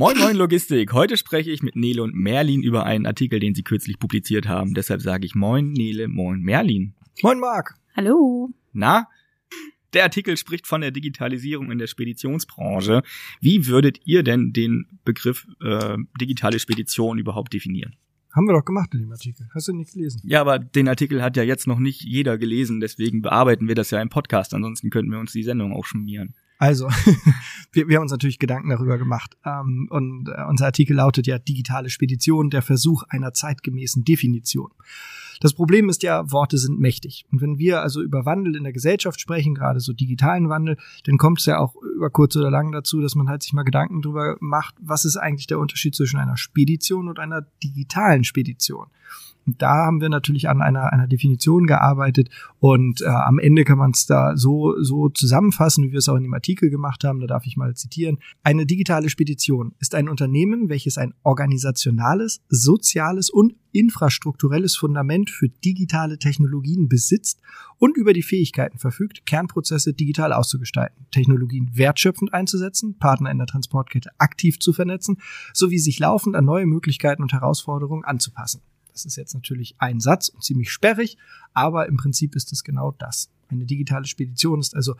Moin Moin Logistik. Heute spreche ich mit Nele und Merlin über einen Artikel, den sie kürzlich publiziert haben. Deshalb sage ich Moin Nele, Moin Merlin. Moin Marc. Hallo. Na? Der Artikel spricht von der Digitalisierung in der Speditionsbranche. Wie würdet ihr denn den Begriff äh, digitale Spedition überhaupt definieren? Haben wir doch gemacht in dem Artikel. Hast du nicht gelesen? Ja, aber den Artikel hat ja jetzt noch nicht jeder gelesen, deswegen bearbeiten wir das ja im Podcast. Ansonsten könnten wir uns die Sendung auch schmieren. Also, wir, wir haben uns natürlich Gedanken darüber gemacht. Ähm, und äh, unser Artikel lautet ja digitale Spedition, der Versuch einer zeitgemäßen Definition. Das Problem ist ja, Worte sind mächtig. Und wenn wir also über Wandel in der Gesellschaft sprechen, gerade so digitalen Wandel, dann kommt es ja auch über kurz oder lang dazu, dass man halt sich mal Gedanken darüber macht, was ist eigentlich der Unterschied zwischen einer Spedition und einer digitalen Spedition. Und da haben wir natürlich an einer, einer Definition gearbeitet und äh, am Ende kann man es da so, so zusammenfassen, wie wir es auch in dem Artikel gemacht haben. Da darf ich mal zitieren. Eine digitale Spedition ist ein Unternehmen, welches ein organisationales, soziales und infrastrukturelles Fundament für digitale Technologien besitzt und über die Fähigkeiten verfügt, Kernprozesse digital auszugestalten, Technologien wertschöpfend einzusetzen, Partner in der Transportkette aktiv zu vernetzen, sowie sich laufend an neue Möglichkeiten und Herausforderungen anzupassen. Das ist jetzt natürlich ein Satz und ziemlich sperrig, aber im Prinzip ist es genau das. Eine digitale Spedition ist also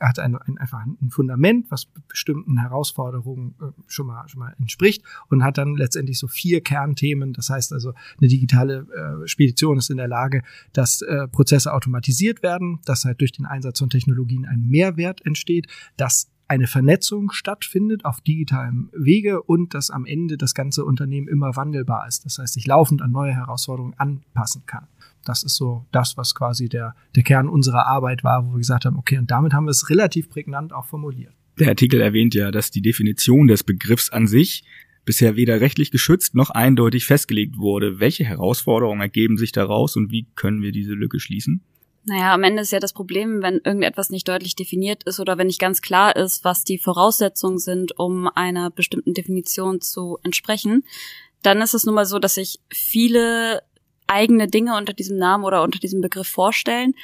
hat ein, ein, einfach ein Fundament, was bestimmten Herausforderungen äh, schon, mal, schon mal entspricht und hat dann letztendlich so vier Kernthemen. Das heißt also, eine digitale äh, Spedition ist in der Lage, dass äh, Prozesse automatisiert werden, dass halt durch den Einsatz von Technologien ein Mehrwert entsteht, dass eine Vernetzung stattfindet auf digitalem Wege und dass am Ende das ganze Unternehmen immer wandelbar ist. Das heißt, sich laufend an neue Herausforderungen anpassen kann. Das ist so das, was quasi der, der Kern unserer Arbeit war, wo wir gesagt haben, okay, und damit haben wir es relativ prägnant auch formuliert. Der Artikel erwähnt ja, dass die Definition des Begriffs an sich bisher weder rechtlich geschützt noch eindeutig festgelegt wurde. Welche Herausforderungen ergeben sich daraus und wie können wir diese Lücke schließen? Naja, am Ende ist ja das Problem, wenn irgendetwas nicht deutlich definiert ist oder wenn nicht ganz klar ist, was die Voraussetzungen sind, um einer bestimmten Definition zu entsprechen, dann ist es nun mal so, dass sich viele eigene Dinge unter diesem Namen oder unter diesem Begriff vorstellen,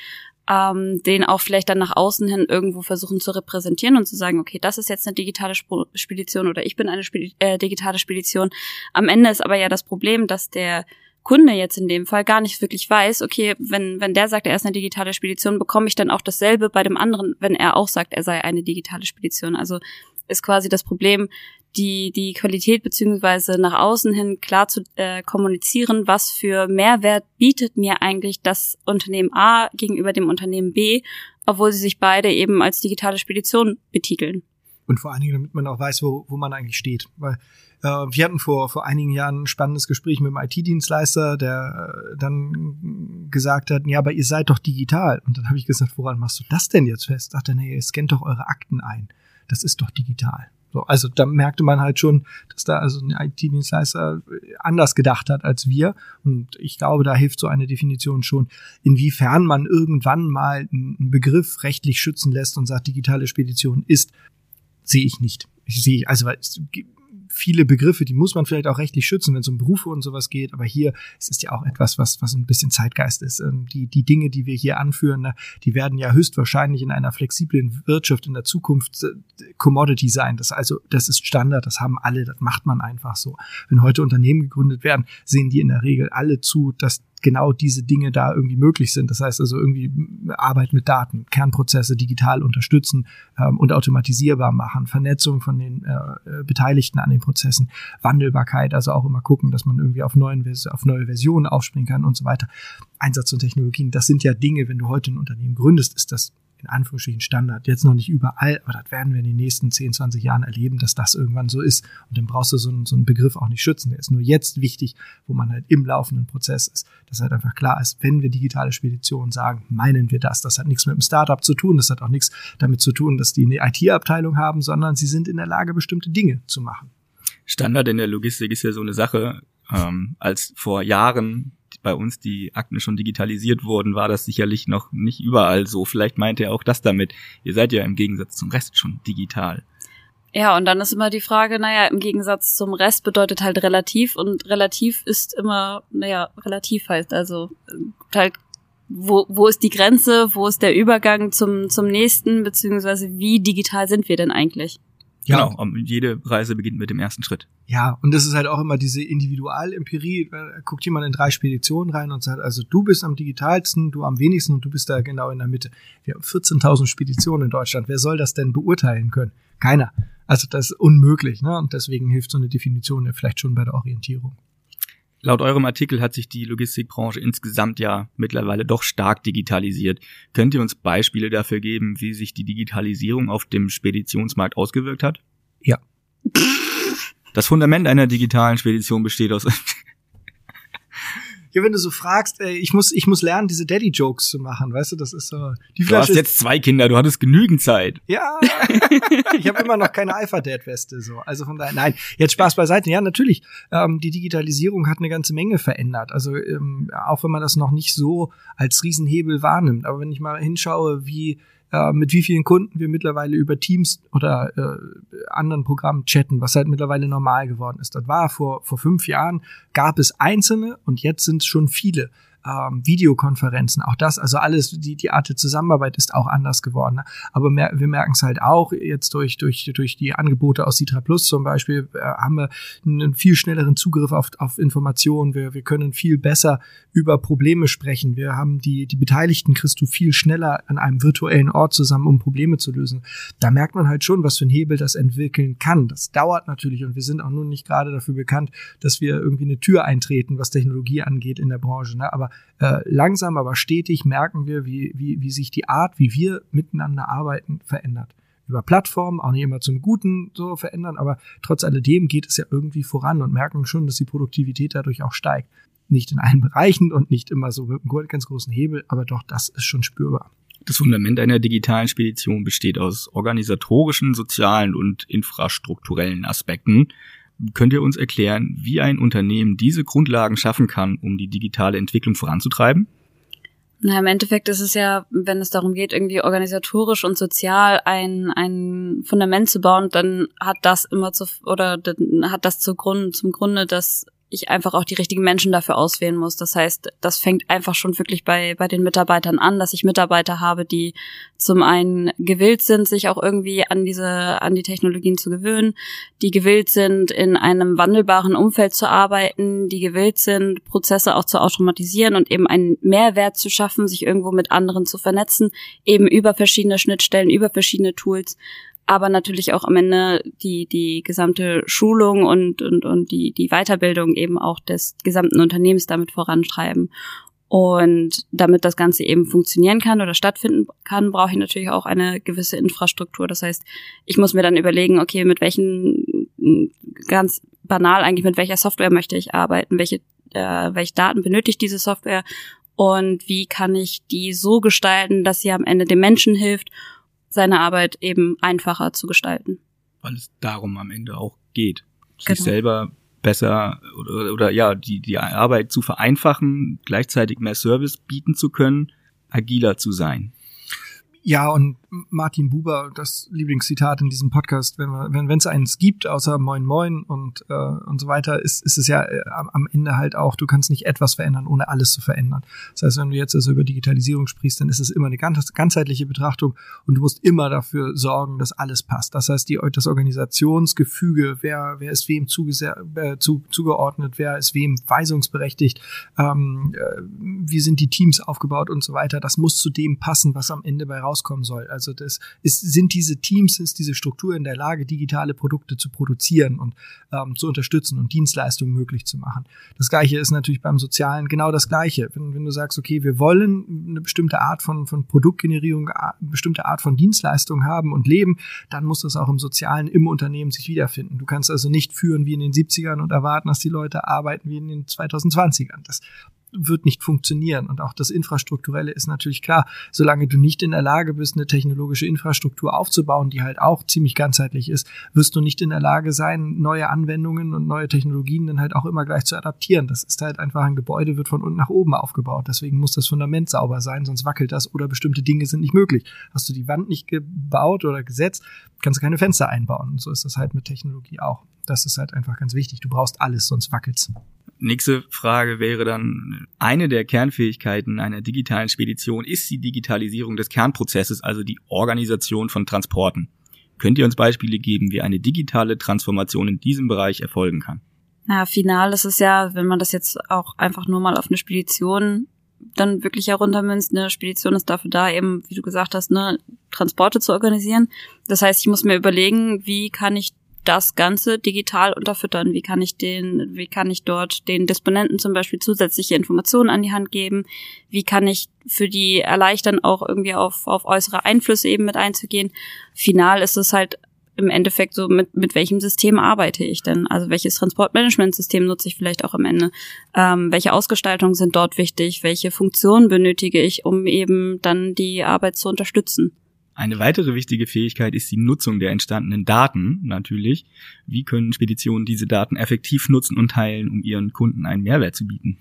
ähm, den auch vielleicht dann nach außen hin irgendwo versuchen zu repräsentieren und zu sagen, okay, das ist jetzt eine digitale Spedition oder ich bin eine Spedi äh, digitale Spedition. Am Ende ist aber ja das Problem, dass der Kunde jetzt in dem Fall gar nicht wirklich weiß, okay, wenn, wenn der sagt, er ist eine digitale Spedition, bekomme ich dann auch dasselbe bei dem anderen, wenn er auch sagt, er sei eine digitale Spedition. Also ist quasi das Problem, die, die Qualität beziehungsweise nach außen hin klar zu äh, kommunizieren, was für Mehrwert bietet mir eigentlich das Unternehmen A gegenüber dem Unternehmen B, obwohl sie sich beide eben als digitale Spedition betiteln. Und vor allen Dingen, damit man auch weiß, wo, wo man eigentlich steht. Weil äh, wir hatten vor, vor einigen Jahren ein spannendes Gespräch mit einem IT-Dienstleister, der äh, dann gesagt hat, ja, aber ihr seid doch digital. Und dann habe ich gesagt, woran machst du das denn jetzt fest? Er, nee, ihr scannt doch eure Akten ein. Das ist doch digital. So, also da merkte man halt schon, dass da also ein IT-Dienstleister anders gedacht hat als wir. Und ich glaube, da hilft so eine Definition schon, inwiefern man irgendwann mal einen Begriff rechtlich schützen lässt und sagt, digitale Spedition ist, sehe ich nicht. Ich sehe, also viele Begriffe, die muss man vielleicht auch rechtlich schützen, wenn es um Berufe und sowas geht. Aber hier es ist ja auch etwas, was, was ein bisschen Zeitgeist ist. Ähm, die, die Dinge, die wir hier anführen, ne, die werden ja höchstwahrscheinlich in einer flexiblen Wirtschaft in der Zukunft äh, Commodity sein. Das also, das ist Standard, das haben alle, das macht man einfach so. Wenn heute Unternehmen gegründet werden, sehen die in der Regel alle zu, dass genau diese Dinge da irgendwie möglich sind. Das heißt also irgendwie Arbeit mit Daten, Kernprozesse digital unterstützen ähm, und automatisierbar machen, Vernetzung von den äh, äh, Beteiligten an den Prozessen, Wandelbarkeit, also auch immer gucken, dass man irgendwie auf, neuen, auf neue Versionen aufspringen kann und so weiter. Einsatz von Technologien, das sind ja Dinge, wenn du heute ein Unternehmen gründest, ist das in Anführungsstrichen Standard. Jetzt noch nicht überall, aber das werden wir in den nächsten 10, 20 Jahren erleben, dass das irgendwann so ist. Und dann brauchst du so einen, so einen Begriff auch nicht schützen. Der ist nur jetzt wichtig, wo man halt im laufenden Prozess ist. Dass halt einfach klar ist, wenn wir digitale Speditionen sagen, meinen wir das. Das hat nichts mit dem Startup zu tun. Das hat auch nichts damit zu tun, dass die eine IT-Abteilung haben, sondern sie sind in der Lage, bestimmte Dinge zu machen. Standard in der Logistik ist ja so eine Sache. Ähm, als vor Jahren bei uns die Akten schon digitalisiert wurden, war das sicherlich noch nicht überall so. Vielleicht meint er auch das damit. Ihr seid ja im Gegensatz zum Rest schon digital. Ja, und dann ist immer die Frage, naja, im Gegensatz zum Rest bedeutet halt relativ und relativ ist immer, naja, relativ heißt also halt, wo, wo ist die Grenze, wo ist der Übergang zum, zum nächsten, beziehungsweise wie digital sind wir denn eigentlich? Ja. Genau, jede Reise beginnt mit dem ersten Schritt. Ja, und das ist halt auch immer diese Individualempirie. Da guckt jemand in drei Speditionen rein und sagt, also du bist am digitalsten, du am wenigsten und du bist da genau in der Mitte. Wir haben 14.000 Speditionen in Deutschland. Wer soll das denn beurteilen können? Keiner. Also das ist unmöglich. Ne? Und deswegen hilft so eine Definition ja vielleicht schon bei der Orientierung. Laut eurem Artikel hat sich die Logistikbranche insgesamt ja mittlerweile doch stark digitalisiert. Könnt ihr uns Beispiele dafür geben, wie sich die Digitalisierung auf dem Speditionsmarkt ausgewirkt hat? Ja. Das Fundament einer digitalen Spedition besteht aus ja, wenn du so fragst, ey, ich muss, ich muss lernen, diese Daddy-Jokes zu machen, weißt du, das ist so. Die du hast jetzt zwei Kinder, du hattest genügend Zeit. Ja, ich habe immer noch keine Alpha-Dad-Weste, so. Also von daher, nein, jetzt Spaß beiseite. Ja, natürlich, ähm, die Digitalisierung hat eine ganze Menge verändert. Also ähm, auch wenn man das noch nicht so als Riesenhebel wahrnimmt. Aber wenn ich mal hinschaue, wie äh, mit wie vielen Kunden wir mittlerweile über Teams oder äh, anderen Programmen chatten, was halt mittlerweile normal geworden ist. Das war vor, vor fünf Jahren, gab es einzelne und jetzt sind es schon viele ähm, Videokonferenzen, auch das, also alles, die, die Art der Zusammenarbeit ist auch anders geworden. Ne? Aber mer wir merken es halt auch jetzt durch, durch, durch die Angebote aus Citra Plus zum Beispiel, äh, haben wir einen viel schnelleren Zugriff auf, auf Informationen. Wir, wir können viel besser über Probleme sprechen. Wir haben die, die Beteiligten kriegst du viel schneller an einem virtuellen Ort zusammen, um Probleme zu lösen. Da merkt man halt schon, was für ein Hebel das entwickeln kann. Das dauert natürlich und wir sind auch nun nicht gerade dafür bekannt, dass wir irgendwie eine Tür eintreten, was Technologie angeht in der Branche. Ne? Aber äh, langsam, aber stetig merken wir, wie, wie, wie sich die Art, wie wir miteinander arbeiten, verändert. Über Plattformen, auch nicht immer zum Guten so verändern, aber trotz alledem geht es ja irgendwie voran und merken schon, dass die Produktivität dadurch auch steigt. Nicht in allen Bereichen und nicht immer so mit einem ganz großen Hebel, aber doch, das ist schon spürbar. Das Fundament einer digitalen Spedition besteht aus organisatorischen, sozialen und infrastrukturellen Aspekten. Könnt ihr uns erklären, wie ein Unternehmen diese Grundlagen schaffen kann, um die digitale Entwicklung voranzutreiben? Na, im Endeffekt ist es ja, wenn es darum geht, irgendwie organisatorisch und sozial ein, ein Fundament zu bauen, dann hat das immer zu, oder hat das zu Grund, zum Grunde, dass ich einfach auch die richtigen Menschen dafür auswählen muss. Das heißt, das fängt einfach schon wirklich bei, bei den Mitarbeitern an, dass ich Mitarbeiter habe, die zum einen gewillt sind, sich auch irgendwie an diese, an die Technologien zu gewöhnen, die gewillt sind, in einem wandelbaren Umfeld zu arbeiten, die gewillt sind, Prozesse auch zu automatisieren und eben einen Mehrwert zu schaffen, sich irgendwo mit anderen zu vernetzen, eben über verschiedene Schnittstellen, über verschiedene Tools aber natürlich auch am Ende die, die gesamte Schulung und, und, und die, die Weiterbildung eben auch des gesamten Unternehmens damit vorantreiben. Und damit das Ganze eben funktionieren kann oder stattfinden kann, brauche ich natürlich auch eine gewisse Infrastruktur. Das heißt, ich muss mir dann überlegen, okay, mit welchen, ganz banal eigentlich, mit welcher Software möchte ich arbeiten, welche, äh, welche Daten benötigt diese Software und wie kann ich die so gestalten, dass sie am Ende dem Menschen hilft seine Arbeit eben einfacher zu gestalten. Weil es darum am Ende auch geht, sich genau. selber besser oder, oder ja, die, die Arbeit zu vereinfachen, gleichzeitig mehr Service bieten zu können, agiler zu sein. Ja, und Martin Buber, das Lieblingszitat in diesem Podcast, wenn wenn es eins gibt, außer Moin Moin und äh, und so weiter, ist, ist es ja äh, am Ende halt auch, du kannst nicht etwas verändern, ohne alles zu verändern. Das heißt, wenn du jetzt also über Digitalisierung sprichst, dann ist es immer eine ganz, ganzheitliche Betrachtung und du musst immer dafür sorgen, dass alles passt. Das heißt, die, das Organisationsgefüge, wer, wer ist wem äh, zu, zugeordnet, wer ist wem weisungsberechtigt, ähm, äh, wie sind die Teams aufgebaut und so weiter, das muss zu dem passen, was am Ende bei rauskommen soll. Also das ist, sind diese Teams, ist diese Struktur in der Lage, digitale Produkte zu produzieren und ähm, zu unterstützen und Dienstleistungen möglich zu machen. Das gleiche ist natürlich beim Sozialen genau das gleiche. Wenn, wenn du sagst, okay, wir wollen eine bestimmte Art von, von Produktgenerierung, eine bestimmte Art von Dienstleistung haben und leben, dann muss das auch im Sozialen, im Unternehmen sich wiederfinden. Du kannst also nicht führen wie in den 70ern und erwarten, dass die Leute arbeiten wie in den 2020ern. Das wird nicht funktionieren. Und auch das Infrastrukturelle ist natürlich klar, solange du nicht in der Lage bist, eine technologische Infrastruktur aufzubauen, die halt auch ziemlich ganzheitlich ist, wirst du nicht in der Lage sein, neue Anwendungen und neue Technologien dann halt auch immer gleich zu adaptieren. Das ist halt einfach ein Gebäude, wird von unten nach oben aufgebaut. Deswegen muss das Fundament sauber sein, sonst wackelt das oder bestimmte Dinge sind nicht möglich. Hast du die Wand nicht gebaut oder gesetzt, kannst du keine Fenster einbauen. Und so ist das halt mit Technologie auch. Das ist halt einfach ganz wichtig. Du brauchst alles, sonst wackelt's. Nächste Frage wäre dann, eine der Kernfähigkeiten einer digitalen Spedition ist die Digitalisierung des Kernprozesses, also die Organisation von Transporten. Könnt ihr uns Beispiele geben, wie eine digitale Transformation in diesem Bereich erfolgen kann? Na, final ist es ja, wenn man das jetzt auch einfach nur mal auf eine Spedition dann wirklich heruntermünzt, eine Spedition ist dafür da, eben, wie du gesagt hast, ne, Transporte zu organisieren. Das heißt, ich muss mir überlegen, wie kann ich das Ganze digital unterfüttern? Wie kann ich den, wie kann ich dort den Disponenten zum Beispiel zusätzliche Informationen an die Hand geben? Wie kann ich für die erleichtern, auch irgendwie auf, auf äußere Einflüsse eben mit einzugehen? Final ist es halt im Endeffekt so, mit, mit welchem System arbeite ich denn? Also welches Transportmanagementsystem nutze ich vielleicht auch am Ende? Ähm, welche Ausgestaltungen sind dort wichtig? Welche Funktionen benötige ich, um eben dann die Arbeit zu unterstützen? Eine weitere wichtige Fähigkeit ist die Nutzung der entstandenen Daten natürlich. Wie können Speditionen diese Daten effektiv nutzen und teilen, um ihren Kunden einen Mehrwert zu bieten?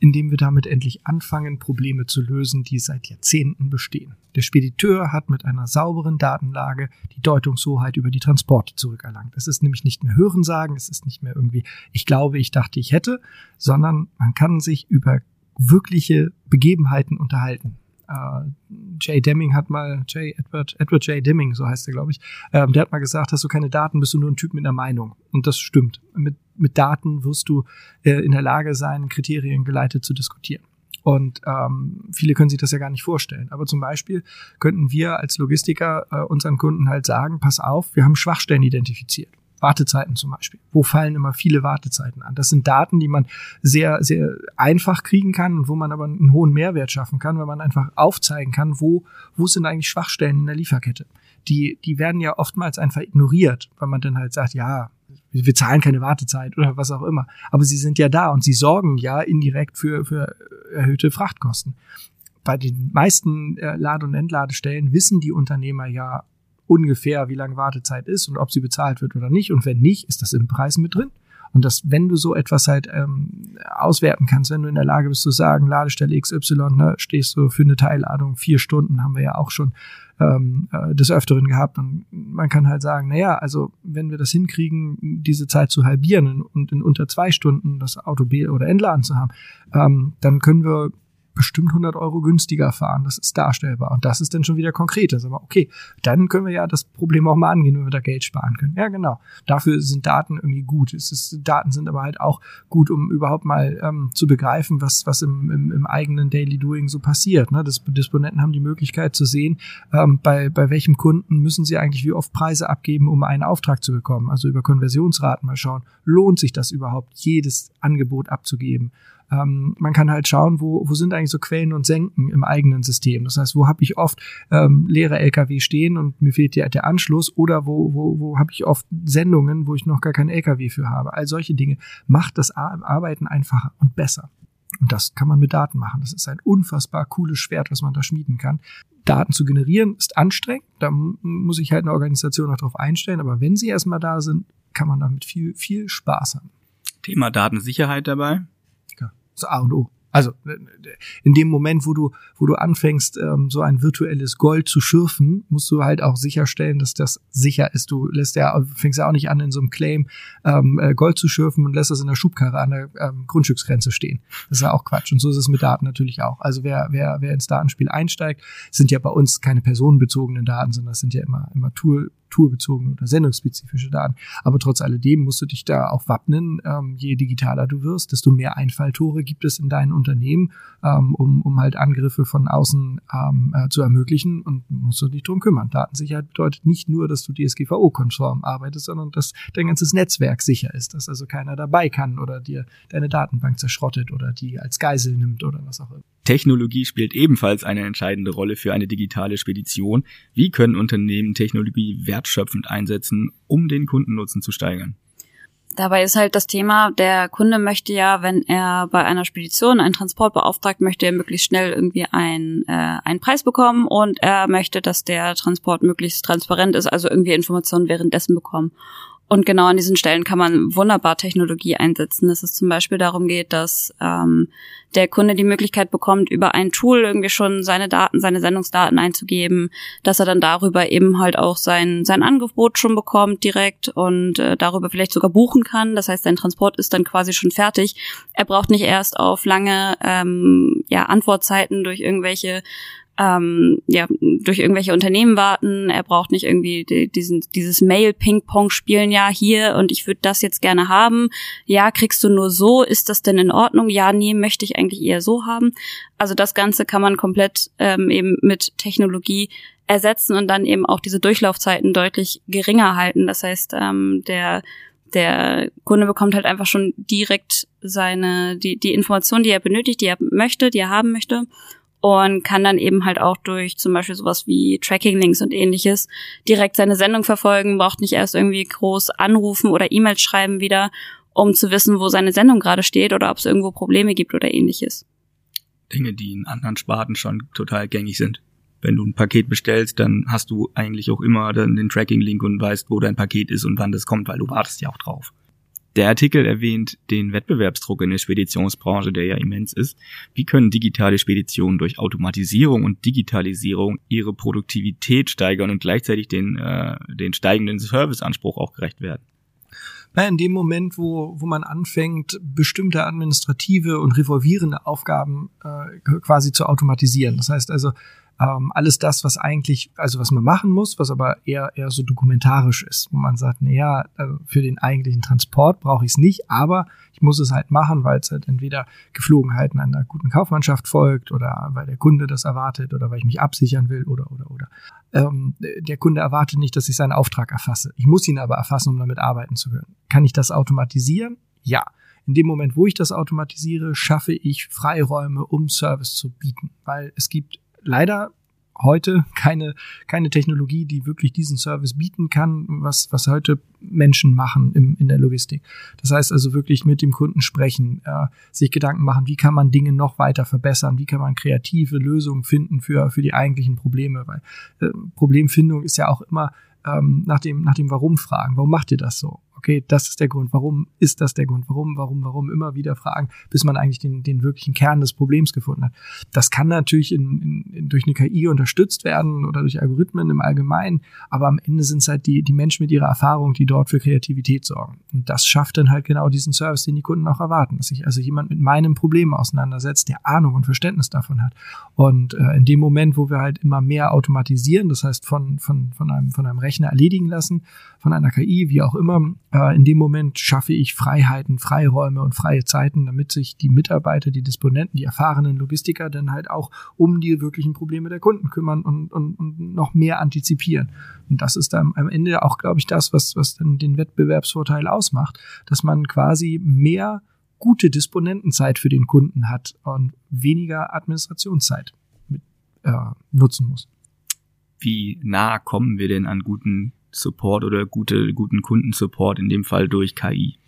Indem wir damit endlich anfangen, Probleme zu lösen, die seit Jahrzehnten bestehen. Der Spediteur hat mit einer sauberen Datenlage die Deutungshoheit über die Transporte zurückerlangt. Es ist nämlich nicht mehr Hörensagen, es ist nicht mehr irgendwie, ich glaube, ich dachte, ich hätte, sondern man kann sich über wirkliche Begebenheiten unterhalten äh, Jay Deming hat mal, Jay Edward, Edward J. Deming, so heißt er, glaube ich, ähm, der hat mal gesagt, hast du keine Daten, bist du nur ein Typ mit einer Meinung. Und das stimmt. Mit, mit Daten wirst du äh, in der Lage sein, Kriterien geleitet zu diskutieren. Und ähm, viele können sich das ja gar nicht vorstellen. Aber zum Beispiel könnten wir als Logistiker äh, unseren Kunden halt sagen, pass auf, wir haben Schwachstellen identifiziert. Wartezeiten zum Beispiel. Wo fallen immer viele Wartezeiten an? Das sind Daten, die man sehr, sehr einfach kriegen kann und wo man aber einen hohen Mehrwert schaffen kann, weil man einfach aufzeigen kann, wo, wo sind eigentlich Schwachstellen in der Lieferkette. Die, die werden ja oftmals einfach ignoriert, weil man dann halt sagt, ja, wir zahlen keine Wartezeit oder was auch immer. Aber sie sind ja da und sie sorgen ja indirekt für, für erhöhte Frachtkosten. Bei den meisten äh, Lade- und Entladestellen wissen die Unternehmer ja ungefähr, wie lange Wartezeit ist und ob sie bezahlt wird oder nicht. Und wenn nicht, ist das im Preis mit drin. Und das, wenn du so etwas halt ähm, auswerten kannst, wenn du in der Lage bist zu sagen, Ladestelle XY, ne, stehst du für eine Teilladung vier Stunden, haben wir ja auch schon ähm, äh, des Öfteren gehabt. Und man kann halt sagen, naja, also wenn wir das hinkriegen, diese Zeit zu halbieren und in unter zwei Stunden das Auto B oder entladen zu haben, ähm, dann können wir bestimmt 100 Euro günstiger fahren. Das ist darstellbar. Und das ist dann schon wieder konkret. Aber okay. Dann können wir ja das Problem auch mal angehen, wenn wir da Geld sparen können. Ja, genau. Dafür sind Daten irgendwie gut. Es ist, Daten sind aber halt auch gut, um überhaupt mal ähm, zu begreifen, was, was im, im, im eigenen Daily Doing so passiert. Ne? Das Disponenten haben die Möglichkeit zu sehen, ähm, bei, bei welchem Kunden müssen sie eigentlich wie oft Preise abgeben, um einen Auftrag zu bekommen. Also über Konversionsraten mal schauen. Lohnt sich das überhaupt, jedes Angebot abzugeben? Ähm, man kann halt schauen, wo, wo sind eigentlich so Quellen und Senken im eigenen System. Das heißt, wo habe ich oft ähm, leere LKW stehen und mir fehlt der, der Anschluss oder wo, wo, wo habe ich oft Sendungen, wo ich noch gar keinen LKW für habe. All solche Dinge macht das Arbeiten einfacher und besser. Und das kann man mit Daten machen. Das ist ein unfassbar cooles Schwert, was man da schmieden kann. Daten zu generieren ist anstrengend. Da muss ich halt eine Organisation noch drauf einstellen. Aber wenn sie erstmal da sind, kann man damit viel, viel Spaß haben. Thema Datensicherheit dabei das A und O. Also in dem Moment, wo du, wo du anfängst, ähm, so ein virtuelles Gold zu schürfen, musst du halt auch sicherstellen, dass das sicher ist. Du lässt ja, fängst ja auch nicht an, in so einem Claim ähm, äh, Gold zu schürfen und lässt das in der Schubkarre an der ähm, Grundstücksgrenze stehen. Das ist ja auch Quatsch. Und so ist es mit Daten natürlich auch. Also wer, wer, wer ins Datenspiel einsteigt, sind ja bei uns keine personenbezogenen Daten, sondern das sind ja immer, immer Tool, tourbezogene oder sendungsspezifische Daten. Aber trotz alledem musst du dich da auch wappnen. Ähm, je digitaler du wirst, desto mehr Einfalltore gibt es in deinen Unternehmen, ähm, um, um halt Angriffe von außen ähm, äh, zu ermöglichen und musst du dich drum kümmern. Datensicherheit bedeutet nicht nur, dass du DSGVO-konform arbeitest, sondern dass dein ganzes Netzwerk sicher ist, dass also keiner dabei kann oder dir deine Datenbank zerschrottet oder die als Geisel nimmt oder was auch immer. Technologie spielt ebenfalls eine entscheidende Rolle für eine digitale Spedition. Wie können Unternehmen Technologie wertschöpfend einsetzen, um den Kundennutzen zu steigern? Dabei ist halt das Thema, der Kunde möchte ja, wenn er bei einer Spedition einen Transport beauftragt, möchte er möglichst schnell irgendwie einen, äh, einen Preis bekommen und er möchte, dass der Transport möglichst transparent ist, also irgendwie Informationen währenddessen bekommen. Und genau an diesen Stellen kann man wunderbar Technologie einsetzen, dass es zum Beispiel darum geht, dass ähm, der Kunde die Möglichkeit bekommt, über ein Tool irgendwie schon seine Daten, seine Sendungsdaten einzugeben, dass er dann darüber eben halt auch sein, sein Angebot schon bekommt direkt und äh, darüber vielleicht sogar buchen kann. Das heißt, sein Transport ist dann quasi schon fertig. Er braucht nicht erst auf lange ähm, ja, Antwortzeiten durch irgendwelche ähm, ja durch irgendwelche Unternehmen warten. Er braucht nicht irgendwie die, diesen dieses Mail Ping Pong spielen. Ja hier und ich würde das jetzt gerne haben. Ja kriegst du nur so. Ist das denn in Ordnung? Ja nee möchte ich eigentlich eher so haben. Also das Ganze kann man komplett ähm, eben mit Technologie ersetzen und dann eben auch diese Durchlaufzeiten deutlich geringer halten. Das heißt, ähm, der der Kunde bekommt halt einfach schon direkt seine die die Information, die er benötigt, die er möchte, die er haben möchte und kann dann eben halt auch durch zum Beispiel sowas wie Tracking-Links und ähnliches direkt seine Sendung verfolgen, braucht nicht erst irgendwie groß anrufen oder E-Mails schreiben wieder, um zu wissen, wo seine Sendung gerade steht oder ob es irgendwo Probleme gibt oder ähnliches. Dinge, die in anderen Sparten schon total gängig sind. Wenn du ein Paket bestellst, dann hast du eigentlich auch immer dann den Tracking-Link und weißt, wo dein Paket ist und wann das kommt, weil du wartest ja auch drauf. Der Artikel erwähnt den Wettbewerbsdruck in der Speditionsbranche, der ja immens ist. Wie können digitale Speditionen durch Automatisierung und Digitalisierung ihre Produktivität steigern und gleichzeitig den, äh, den steigenden Serviceanspruch auch gerecht werden? Na, in dem Moment, wo, wo man anfängt, bestimmte administrative und revolvierende Aufgaben äh, quasi zu automatisieren. Das heißt also, ähm, alles das, was eigentlich, also was man machen muss, was aber eher eher so dokumentarisch ist, wo man sagt, naja, also für den eigentlichen Transport brauche ich es nicht, aber ich muss es halt machen, weil es halt entweder Geflogenheiten einer guten Kaufmannschaft folgt oder weil der Kunde das erwartet oder weil ich mich absichern will oder oder oder. Ähm, der Kunde erwartet nicht, dass ich seinen Auftrag erfasse. Ich muss ihn aber erfassen, um damit arbeiten zu können. Kann ich das automatisieren? Ja. In dem Moment, wo ich das automatisiere, schaffe ich Freiräume, um Service zu bieten, weil es gibt leider heute keine, keine Technologie, die wirklich diesen Service bieten kann, was, was heute Menschen machen im, in der Logistik. Das heißt also wirklich mit dem Kunden sprechen, äh, sich Gedanken machen, wie kann man Dinge noch weiter verbessern, wie kann man kreative Lösungen finden für, für die eigentlichen Probleme, weil äh, Problemfindung ist ja auch immer ähm, nach, dem, nach dem Warum fragen. Warum macht ihr das so? Okay, das ist der Grund, warum ist das der Grund, warum, warum, warum, immer wieder fragen, bis man eigentlich den, den wirklichen Kern des Problems gefunden hat. Das kann natürlich in, in, durch eine KI unterstützt werden oder durch Algorithmen im Allgemeinen, aber am Ende sind es halt die, die Menschen mit ihrer Erfahrung, die dort für Kreativität sorgen. Und das schafft dann halt genau diesen Service, den die Kunden auch erwarten, dass sich also jemand mit meinem Problem auseinandersetzt, der Ahnung und Verständnis davon hat. Und äh, in dem Moment, wo wir halt immer mehr automatisieren, das heißt von, von, von, einem, von einem Rechner erledigen lassen, von einer KI, wie auch immer, äh, in dem Moment schaffe ich Freiheiten, Freiräume und freie Zeiten, damit sich die Mitarbeiter, die Disponenten, die erfahrenen Logistiker dann halt auch um die wirklichen Probleme der Kunden kümmern und, und, und noch mehr antizipieren. Und das ist dann am Ende auch, glaube ich, das, was, was dann den Wettbewerbsvorteil ausmacht, dass man quasi mehr gute Disponentenzeit für den Kunden hat und weniger Administrationszeit mit, äh, nutzen muss. Wie nah kommen wir denn an guten Support oder gute, guten Kundensupport, in dem Fall durch KI?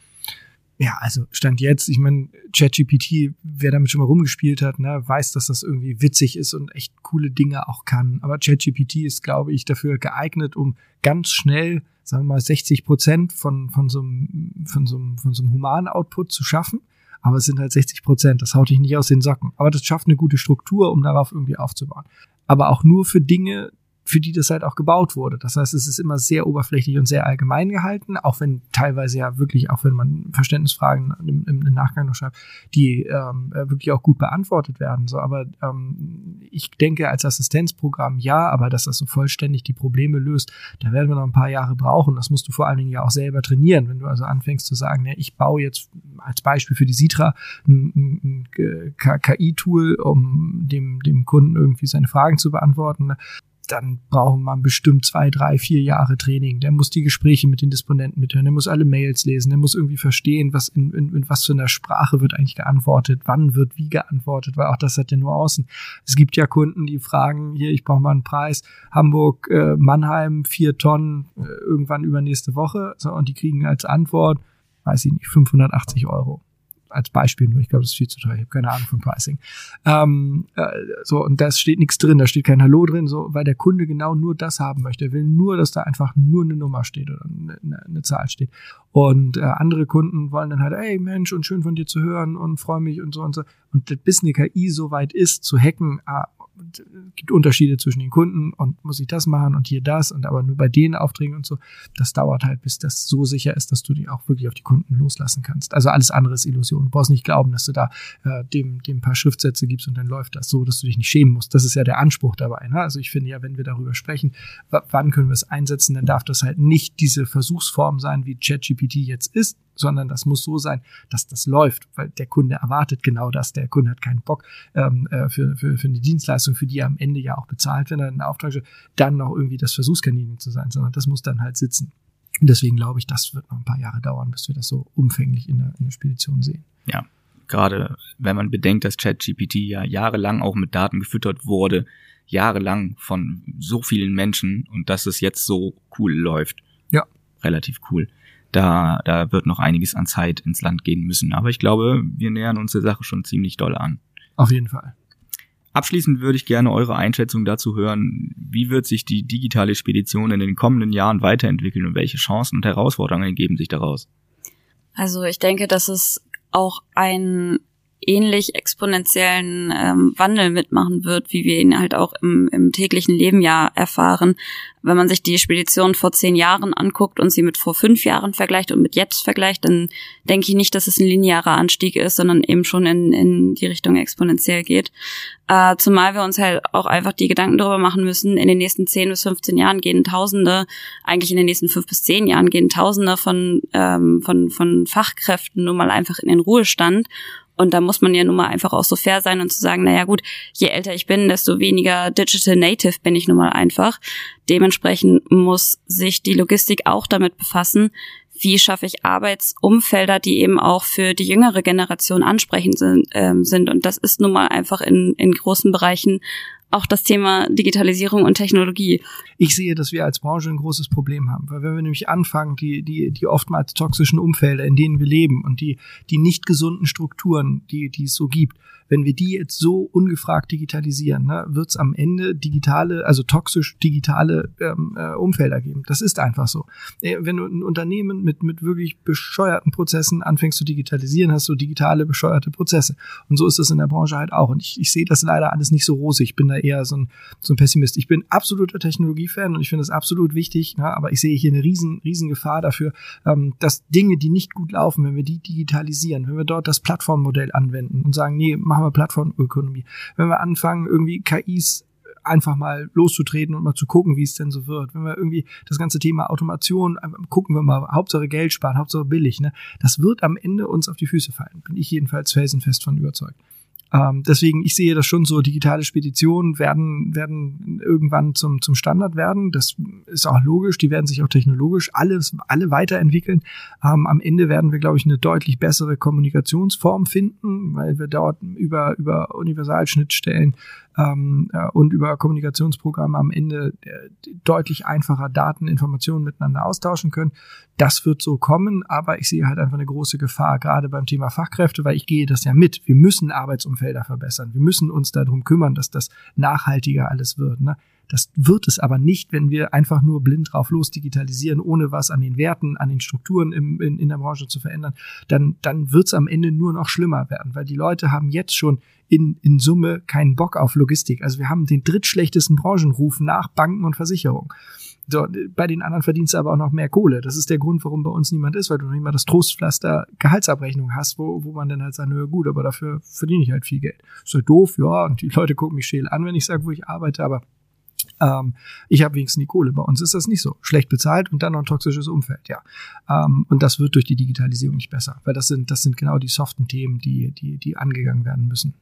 Ja, also Stand jetzt, ich meine, ChatGPT, wer damit schon mal rumgespielt hat, ne, weiß, dass das irgendwie witzig ist und echt coole Dinge auch kann. Aber ChatGPT ist, glaube ich, dafür geeignet, um ganz schnell, sagen wir mal, 60 Prozent von, von so einem, von so einem, von so einem humanen Output zu schaffen. Aber es sind halt 60 Prozent. Das haut dich nicht aus den Socken. Aber das schafft eine gute Struktur, um darauf irgendwie aufzubauen. Aber auch nur für Dinge, für die das halt auch gebaut wurde. Das heißt, es ist immer sehr oberflächlich und sehr allgemein gehalten, auch wenn teilweise ja wirklich, auch wenn man Verständnisfragen im, im, Nachgang noch schreibt, die ähm, wirklich auch gut beantwortet werden. So, aber ähm, ich denke als Assistenzprogramm ja, aber dass das so vollständig die Probleme löst, da werden wir noch ein paar Jahre brauchen. Das musst du vor allen Dingen ja auch selber trainieren, wenn du also anfängst zu sagen, ne, ich baue jetzt als Beispiel für die Sitra ein, ein, ein KI-Tool, um dem, dem Kunden irgendwie seine Fragen zu beantworten dann braucht man bestimmt zwei, drei, vier Jahre Training. Der muss die Gespräche mit den Disponenten mithören, der muss alle Mails lesen, der muss irgendwie verstehen, was in, in, in was für einer Sprache wird eigentlich geantwortet, wann wird wie geantwortet, weil auch das hat ja nur außen. Es gibt ja Kunden, die fragen, hier, ich brauche mal einen Preis, Hamburg, äh, Mannheim, vier Tonnen, äh, irgendwann übernächste Woche, so, und die kriegen als Antwort, weiß ich nicht, 580 Euro als Beispiel nur, ich glaube, das ist viel zu teuer, ich habe keine Ahnung von Pricing. Ähm, äh, so, und da steht nichts drin, da steht kein Hallo drin, so, weil der Kunde genau nur das haben möchte. Er will nur, dass da einfach nur eine Nummer steht oder eine, eine Zahl steht. Und äh, andere Kunden wollen dann halt, ey Mensch, und schön von dir zu hören und freue mich und so und so. Und bis eine KI so weit ist, zu hacken, ah, gibt Unterschiede zwischen den Kunden und muss ich das machen und hier das und aber nur bei den Aufträgen und so. Das dauert halt, bis das so sicher ist, dass du die auch wirklich auf die Kunden loslassen kannst. Also alles andere ist Illusion. Du brauchst nicht glauben, dass du da äh, dem, dem ein paar Schriftsätze gibst und dann läuft das so, dass du dich nicht schämen musst. Das ist ja der Anspruch dabei. Ne? Also ich finde ja, wenn wir darüber sprechen, wann können wir es einsetzen, dann darf das halt nicht diese Versuchsform sein, wie ChatGPT jetzt ist, sondern das muss so sein, dass das läuft, weil der Kunde erwartet genau das. Der Kunde hat keinen Bock ähm, äh, für, für, für eine Dienstleistung, für die er am Ende ja auch bezahlt, wenn er einen Auftrag stellt, dann noch irgendwie das Versuchskaninchen zu sein, sondern das muss dann halt sitzen. Und deswegen glaube ich, das wird noch ein paar Jahre dauern, bis wir das so umfänglich in der, in der Spedition sehen. Ja, gerade wenn man bedenkt, dass ChatGPT ja jahrelang auch mit Daten gefüttert wurde, jahrelang von so vielen Menschen und dass es jetzt so cool läuft. Ja. Relativ cool da, da wird noch einiges an Zeit ins Land gehen müssen. Aber ich glaube, wir nähern uns der Sache schon ziemlich doll an. Auf jeden Fall. Abschließend würde ich gerne eure Einschätzung dazu hören, wie wird sich die digitale Spedition in den kommenden Jahren weiterentwickeln und welche Chancen und Herausforderungen ergeben sich daraus? Also ich denke, dass es auch ein ähnlich exponentiellen ähm, Wandel mitmachen wird, wie wir ihn halt auch im, im täglichen Leben ja erfahren. Wenn man sich die Spedition vor zehn Jahren anguckt und sie mit vor fünf Jahren vergleicht und mit jetzt vergleicht, dann denke ich nicht, dass es ein linearer Anstieg ist, sondern eben schon in, in die Richtung exponentiell geht. Äh, zumal wir uns halt auch einfach die Gedanken darüber machen müssen, in den nächsten zehn bis 15 Jahren gehen Tausende, eigentlich in den nächsten fünf bis zehn Jahren gehen Tausende von, ähm, von, von Fachkräften nun mal einfach in den Ruhestand. Und da muss man ja nun mal einfach auch so fair sein und zu sagen, naja gut, je älter ich bin, desto weniger Digital Native bin ich nun mal einfach. Dementsprechend muss sich die Logistik auch damit befassen, wie schaffe ich Arbeitsumfelder, die eben auch für die jüngere Generation ansprechend sind. Ähm. Und das ist nun mal einfach in, in großen Bereichen auch das Thema Digitalisierung und Technologie. Ich sehe, dass wir als Branche ein großes Problem haben, weil wenn wir nämlich anfangen, die, die, die oftmals toxischen Umfelder, in denen wir leben und die, die nicht gesunden Strukturen, die, die es so gibt, wenn wir die jetzt so ungefragt digitalisieren, ne, wird es am Ende digitale, also toxisch digitale ähm, äh, Umfelder geben. Das ist einfach so. Äh, wenn du ein Unternehmen mit, mit wirklich bescheuerten Prozessen anfängst zu digitalisieren, hast du digitale bescheuerte Prozesse. Und so ist es in der Branche halt auch. Und ich, ich sehe das leider alles nicht so rosig. Ich bin da eher so ein, so ein Pessimist. Ich bin absoluter Technologiefan und ich finde es absolut wichtig, ne, aber ich sehe hier eine riesen, riesen Gefahr dafür, ähm, dass Dinge, die nicht gut laufen, wenn wir die digitalisieren, wenn wir dort das Plattformmodell anwenden und sagen, nee, machen wir Plattformökonomie. Wenn wir anfangen, irgendwie KIs einfach mal loszutreten und mal zu gucken, wie es denn so wird. Wenn wir irgendwie das ganze Thema Automation, gucken wir mal, Hauptsache Geld sparen, Hauptsache billig, ne? Das wird am Ende uns auf die Füße fallen. Bin ich jedenfalls felsenfest von überzeugt. Ähm, deswegen, ich sehe das schon so, digitale Speditionen werden, werden irgendwann zum, zum Standard werden. Das ist auch logisch, die werden sich auch technologisch alles, alle weiterentwickeln. Ähm, am Ende werden wir, glaube ich, eine deutlich bessere Kommunikationsform finden, weil wir dort über, über Universalschnittstellen ähm, äh, und über Kommunikationsprogramme am Ende äh, deutlich einfacher Daten, Informationen miteinander austauschen können. Das wird so kommen, aber ich sehe halt einfach eine große Gefahr, gerade beim Thema Fachkräfte, weil ich gehe das ja mit. Wir müssen Arbeitsumfelder verbessern. Wir müssen uns darum kümmern, dass das nachhaltiger alles wird. Ne? Das wird es aber nicht, wenn wir einfach nur blind drauf los digitalisieren, ohne was an den Werten, an den Strukturen im, in, in der Branche zu verändern. Dann, dann wird es am Ende nur noch schlimmer werden, weil die Leute haben jetzt schon in, in Summe keinen Bock auf Logistik. Also wir haben den drittschlechtesten Branchenruf nach Banken und Versicherung. So, bei den anderen verdienst du aber auch noch mehr Kohle. Das ist der Grund, warum bei uns niemand ist, weil du noch nicht mal das Trostpflaster Gehaltsabrechnung hast, wo, wo man dann halt sagt, nö, gut, aber dafür verdiene ich halt viel Geld. Halt doof, ja, und die Leute gucken mich scheel an, wenn ich sage, wo ich arbeite, aber ähm, ich habe wenigstens die Kohle. Bei uns ist das nicht so. Schlecht bezahlt und dann noch ein toxisches Umfeld, ja. Ähm, und das wird durch die Digitalisierung nicht besser, weil das sind, das sind genau die soften Themen, die, die, die angegangen werden müssen.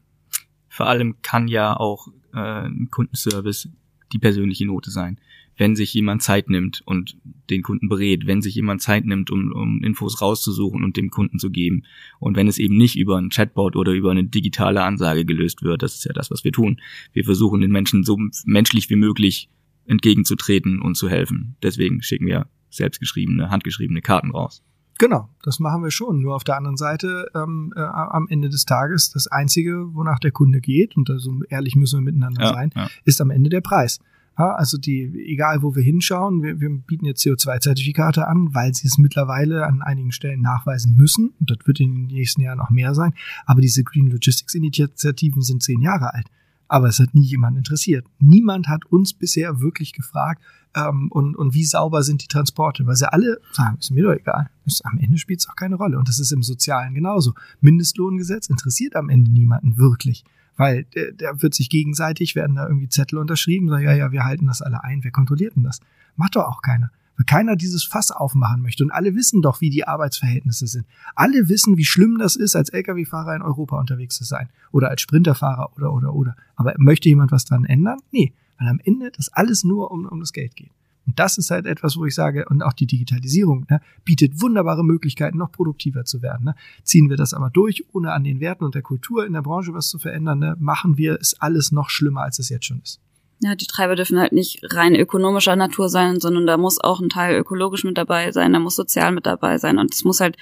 Vor allem kann ja auch äh, ein Kundenservice die persönliche Note sein wenn sich jemand Zeit nimmt und den Kunden berät, wenn sich jemand Zeit nimmt, um, um Infos rauszusuchen und dem Kunden zu geben. Und wenn es eben nicht über ein Chatbot oder über eine digitale Ansage gelöst wird, das ist ja das, was wir tun. Wir versuchen den Menschen so menschlich wie möglich entgegenzutreten und zu helfen. Deswegen schicken wir selbstgeschriebene, handgeschriebene Karten raus. Genau, das machen wir schon. Nur auf der anderen Seite, ähm, äh, am Ende des Tages, das Einzige, wonach der Kunde geht, und so also ehrlich müssen wir miteinander ja, sein, ja. ist am Ende der Preis. Ja, also die, egal wo wir hinschauen, wir, wir bieten jetzt CO2-Zertifikate an, weil sie es mittlerweile an einigen Stellen nachweisen müssen. Und das wird in den nächsten Jahren noch mehr sein. Aber diese Green Logistics Initiativen sind zehn Jahre alt. Aber es hat nie jemand interessiert. Niemand hat uns bisher wirklich gefragt, ähm, und, und wie sauber sind die Transporte, weil sie alle sagen, ist mir doch egal. Ist, am Ende spielt es auch keine Rolle. Und das ist im Sozialen genauso. Mindestlohngesetz interessiert am Ende niemanden wirklich. Weil der, der wird sich gegenseitig, werden da irgendwie Zettel unterschrieben, sagen, ja, ja, wir halten das alle ein. Wer kontrolliert denn das? Macht doch auch keiner. Weil keiner dieses Fass aufmachen möchte. Und alle wissen doch, wie die Arbeitsverhältnisse sind. Alle wissen, wie schlimm das ist, als Lkw-Fahrer in Europa unterwegs zu sein. Oder als Sprinterfahrer oder, oder, oder. Aber möchte jemand was dran ändern? Nee. Weil am Ende das alles nur um, um das Geld geht. Und das ist halt etwas, wo ich sage, und auch die Digitalisierung ne, bietet wunderbare Möglichkeiten, noch produktiver zu werden. Ne. Ziehen wir das aber durch, ohne an den Werten und der Kultur in der Branche was zu verändern, ne, machen wir es alles noch schlimmer, als es jetzt schon ist. Ja, die Treiber dürfen halt nicht rein ökonomischer Natur sein, sondern da muss auch ein Teil ökologisch mit dabei sein, da muss sozial mit dabei sein und es muss halt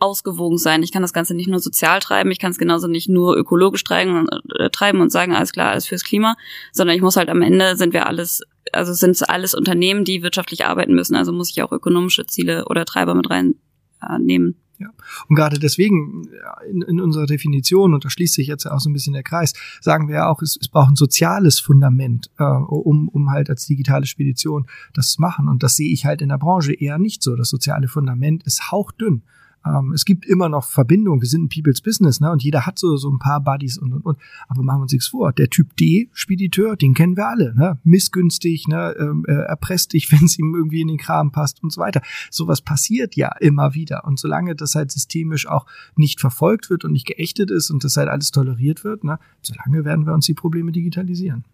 ausgewogen sein. Ich kann das Ganze nicht nur sozial treiben, ich kann es genauso nicht nur ökologisch treiben, äh, treiben und sagen, alles klar, alles fürs Klima, sondern ich muss halt am Ende sind wir alles, also sind es alles Unternehmen, die wirtschaftlich arbeiten müssen. Also muss ich auch ökonomische Ziele oder Treiber mit reinnehmen. Äh, ja. Und gerade deswegen in, in unserer Definition, und da schließt sich jetzt auch so ein bisschen der Kreis, sagen wir ja auch, es, es braucht ein soziales Fundament, äh, um, um halt als digitale Spedition das zu machen. Und das sehe ich halt in der Branche eher nicht so. Das soziale Fundament ist hauchdünn. Ähm, es gibt immer noch Verbindungen. Wir sind ein People's Business, ne? Und jeder hat so, so ein paar Buddies und, und, und. Aber machen wir uns nichts vor. Der Typ D-Spediteur, den kennen wir alle, ne? Missgünstig, ne? Ähm, äh, erpresst dich, wenn es ihm irgendwie in den Kram passt und so weiter. Sowas passiert ja immer wieder. Und solange das halt systemisch auch nicht verfolgt wird und nicht geächtet ist und das halt alles toleriert wird, ne? Solange werden wir uns die Probleme digitalisieren.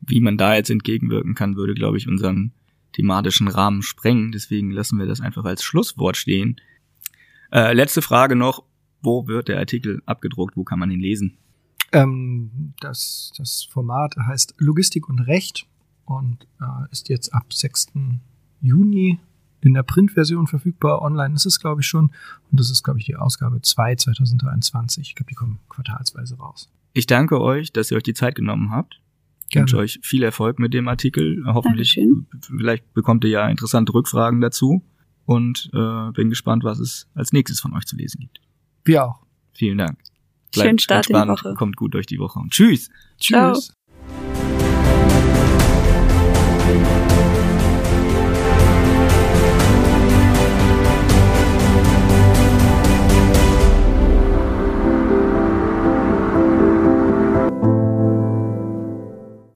Wie man da jetzt entgegenwirken kann, würde, glaube ich, unseren thematischen Rahmen sprengen. Deswegen lassen wir das einfach als Schlusswort stehen. Äh, letzte Frage noch. Wo wird der Artikel abgedruckt? Wo kann man ihn lesen? Ähm, das, das Format heißt Logistik und Recht und äh, ist jetzt ab 6. Juni in der Printversion verfügbar. Online ist es, glaube ich, schon. Und das ist, glaube ich, die Ausgabe 2 2023. Ich glaube, die kommen quartalsweise raus. Ich danke euch, dass ihr euch die Zeit genommen habt. Ich wünsche euch viel Erfolg mit dem Artikel. Hoffentlich, Dankeschön. vielleicht bekommt ihr ja interessante Rückfragen dazu und äh, bin gespannt, was es als nächstes von euch zu lesen gibt. Wir auch. Vielen Dank. Schönen Start in die Woche. Kommt gut durch die Woche und tschüss. Ciao. Tschüss.